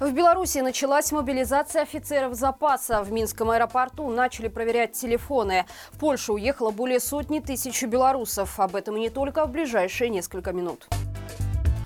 В Беларуси началась мобилизация офицеров запаса. В Минском аэропорту начали проверять телефоны. В Польшу уехало более сотни тысяч белорусов. Об этом и не только в ближайшие несколько минут.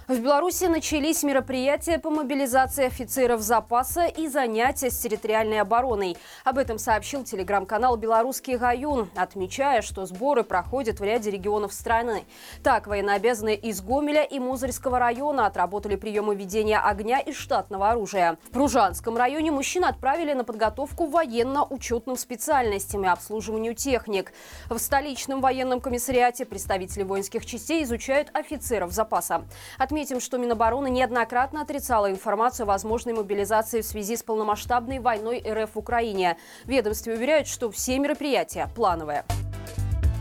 В Беларуси начались мероприятия по мобилизации офицеров запаса и занятия с территориальной обороной. Об этом сообщил телеграм-канал «Белорусский Гаюн», отмечая, что сборы проходят в ряде регионов страны. Так, военнообязанные из Гомеля и Музырского района отработали приемы ведения огня из штатного оружия. В Пружанском районе мужчин отправили на подготовку военно-учетным специальностям и обслуживанию техник. В столичном военном комиссариате представители воинских частей изучают офицеров запаса. Отметим, что Минобороны неоднократно отрицала информацию о возможной мобилизации в связи с полномасштабной войной РФ в Украине. Ведомстве уверяют, что все мероприятия плановые.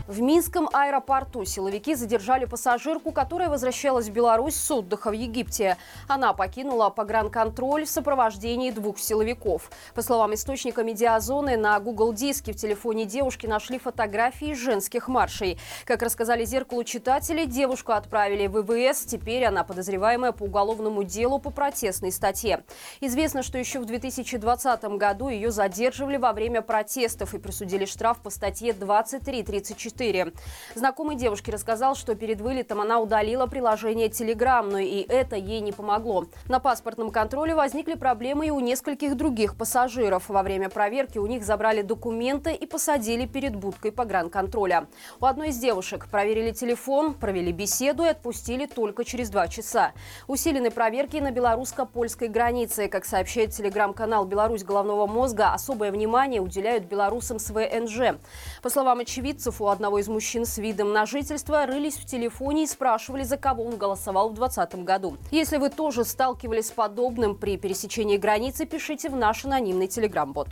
В Минском аэропорту силовики задержали пассажирку, которая возвращалась в Беларусь с отдыха в Египте. Она покинула погранконтроль в сопровождении двух силовиков. По словам источника медиазоны, на Google диске в телефоне девушки нашли фотографии женских маршей. Как рассказали зеркалу читатели, девушку отправили в ВВС. Теперь она подозреваемая по уголовному делу по протестной статье. Известно, что еще в 2020 году ее задерживали во время протестов и присудили штраф по статье 23.34 4. Знакомый девушке рассказал, что перед вылетом она удалила приложение Telegram, но и это ей не помогло. На паспортном контроле возникли проблемы и у нескольких других пассажиров. Во время проверки у них забрали документы и посадили перед будкой погранконтроля. У одной из девушек проверили телефон, провели беседу и отпустили только через два часа. Усилены проверки на белорусско-польской границе. Как сообщает телеграм-канал «Беларусь головного мозга», особое внимание уделяют белорусам с ВНЖ. По словам очевидцев, у одного одного из мужчин с видом на жительство рылись в телефоне и спрашивали, за кого он голосовал в 2020 году. Если вы тоже сталкивались с подобным при пересечении границы, пишите в наш анонимный телеграм-бот.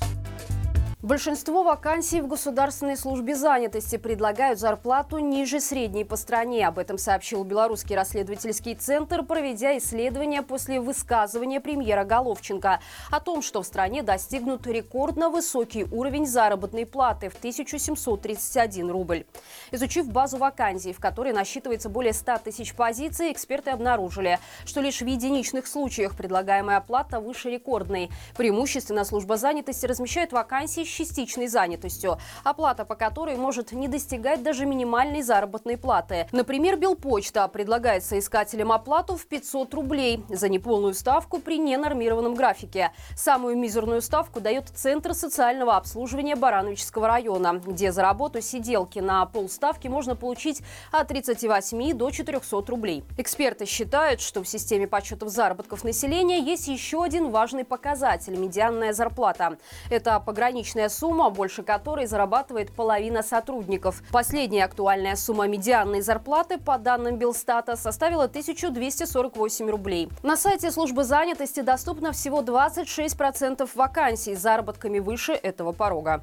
Большинство вакансий в Государственной службе занятости предлагают зарплату ниже средней по стране. Об этом сообщил Белорусский расследовательский центр, проведя исследование после высказывания премьера Головченко о том, что в стране достигнут рекордно высокий уровень заработной платы в 1731 рубль. Изучив базу вакансий, в которой насчитывается более 100 тысяч позиций, эксперты обнаружили, что лишь в единичных случаях предлагаемая оплата выше рекордной. Преимущественно служба занятости размещает вакансии частичной занятостью, оплата по которой может не достигать даже минимальной заработной платы. Например, Белпочта предлагает соискателям оплату в 500 рублей за неполную ставку при ненормированном графике. Самую мизерную ставку дает Центр социального обслуживания Барановичского района, где за работу сиделки на полставки можно получить от 38 до 400 рублей. Эксперты считают, что в системе подсчетов заработков населения есть еще один важный показатель – медианная зарплата. Это пограничная месячная сумма, больше которой зарабатывает половина сотрудников. Последняя актуальная сумма медианной зарплаты, по данным Белстата, составила 1248 рублей. На сайте службы занятости доступно всего 26% вакансий с заработками выше этого порога.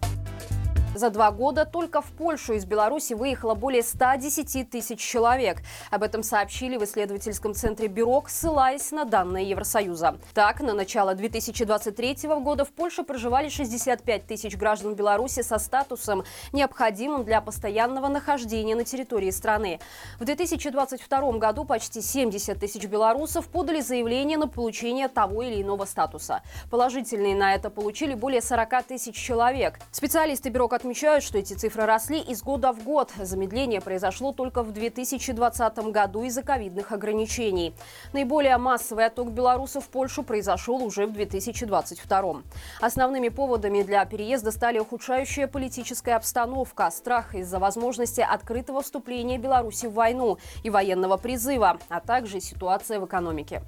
За два года только в Польшу из Беларуси выехало более 110 тысяч человек. Об этом сообщили в исследовательском центре «Бюрок», ссылаясь на данные Евросоюза. Так, на начало 2023 года в Польше проживали 65 тысяч граждан Беларуси со статусом, необходимым для постоянного нахождения на территории страны. В 2022 году почти 70 тысяч белорусов подали заявление на получение того или иного статуса. Положительные на это получили более 40 тысяч человек. Специалисты Бюрок отмечают, что эти цифры росли из года в год. Замедление произошло только в 2020 году из-за ковидных ограничений. Наиболее массовый отток белорусов в Польшу произошел уже в 2022. Основными поводами для переезда стали ухудшающая политическая обстановка, страх из-за возможности открытого вступления Беларуси в войну и военного призыва, а также ситуация в экономике.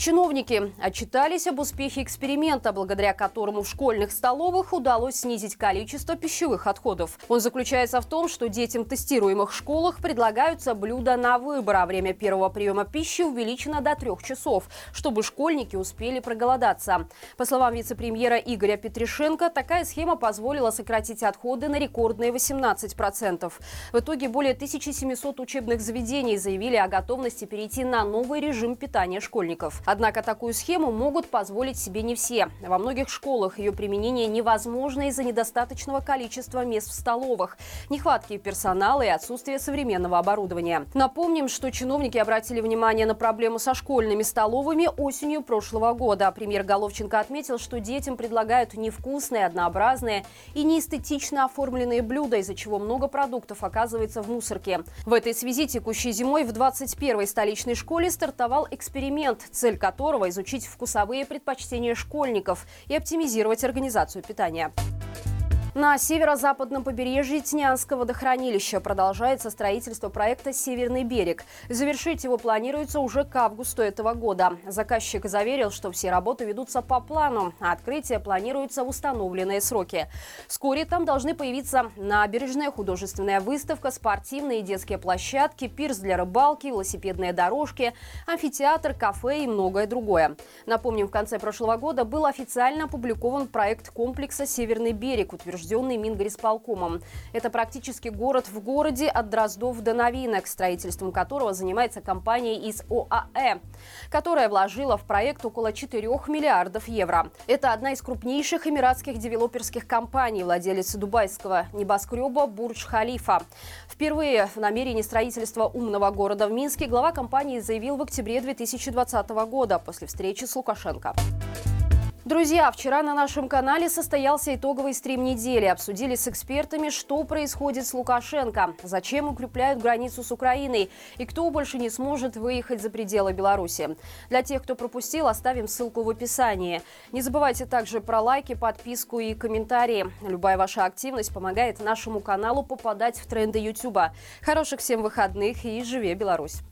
Чиновники отчитались об успехе эксперимента, благодаря которому в школьных столовых удалось снизить количество пищевых отходов. Он заключается в том, что детям тестируемых школах предлагаются блюда на выбор, а время первого приема пищи увеличено до трех часов, чтобы школьники успели проголодаться. По словам вице-премьера Игоря Петришенко, такая схема позволила сократить отходы на рекордные 18%. В итоге более 1700 учебных заведений заявили о готовности перейти на новый режим питания школьников. Однако такую схему могут позволить себе не все. Во многих школах ее применение невозможно из-за недостаточного количества мест в столовых, нехватки персонала и отсутствия современного оборудования. Напомним, что чиновники обратили внимание на проблему со школьными столовыми осенью прошлого года. Премьер Головченко отметил, что детям предлагают невкусные, однообразные и неэстетично оформленные блюда, из-за чего много продуктов оказывается в мусорке. В этой связи текущей зимой в 21-й столичной школе стартовал эксперимент, цель которого – изучить вкусовые предпочтения школьников и оптимизировать организацию питания. На северо-западном побережье Тнянского водохранилища продолжается строительство проекта «Северный берег». Завершить его планируется уже к августу этого года. Заказчик заверил, что все работы ведутся по плану, а открытие планируется в установленные сроки. Вскоре там должны появиться набережная, художественная выставка, спортивные и детские площадки, пирс для рыбалки, велосипедные дорожки, амфитеатр, кафе и многое другое. Напомним, в конце прошлого года был официально опубликован проект комплекса «Северный берег», утвержденный утвержденный Мингорисполкомом. Это практически город в городе от Дроздов до Новинок, строительством которого занимается компания из ОАЭ, которая вложила в проект около 4 миллиардов евро. Это одна из крупнейших эмиратских девелоперских компаний, владелец дубайского небоскреба Бурдж-Халифа. Впервые в намерении строительства умного города в Минске глава компании заявил в октябре 2020 года после встречи с Лукашенко. Друзья, вчера на нашем канале состоялся итоговый стрим недели. Обсудили с экспертами, что происходит с Лукашенко, зачем укрепляют границу с Украиной и кто больше не сможет выехать за пределы Беларуси. Для тех, кто пропустил, оставим ссылку в описании. Не забывайте также про лайки, подписку и комментарии. Любая ваша активность помогает нашему каналу попадать в тренды YouTube. Хороших всем выходных и живе Беларусь!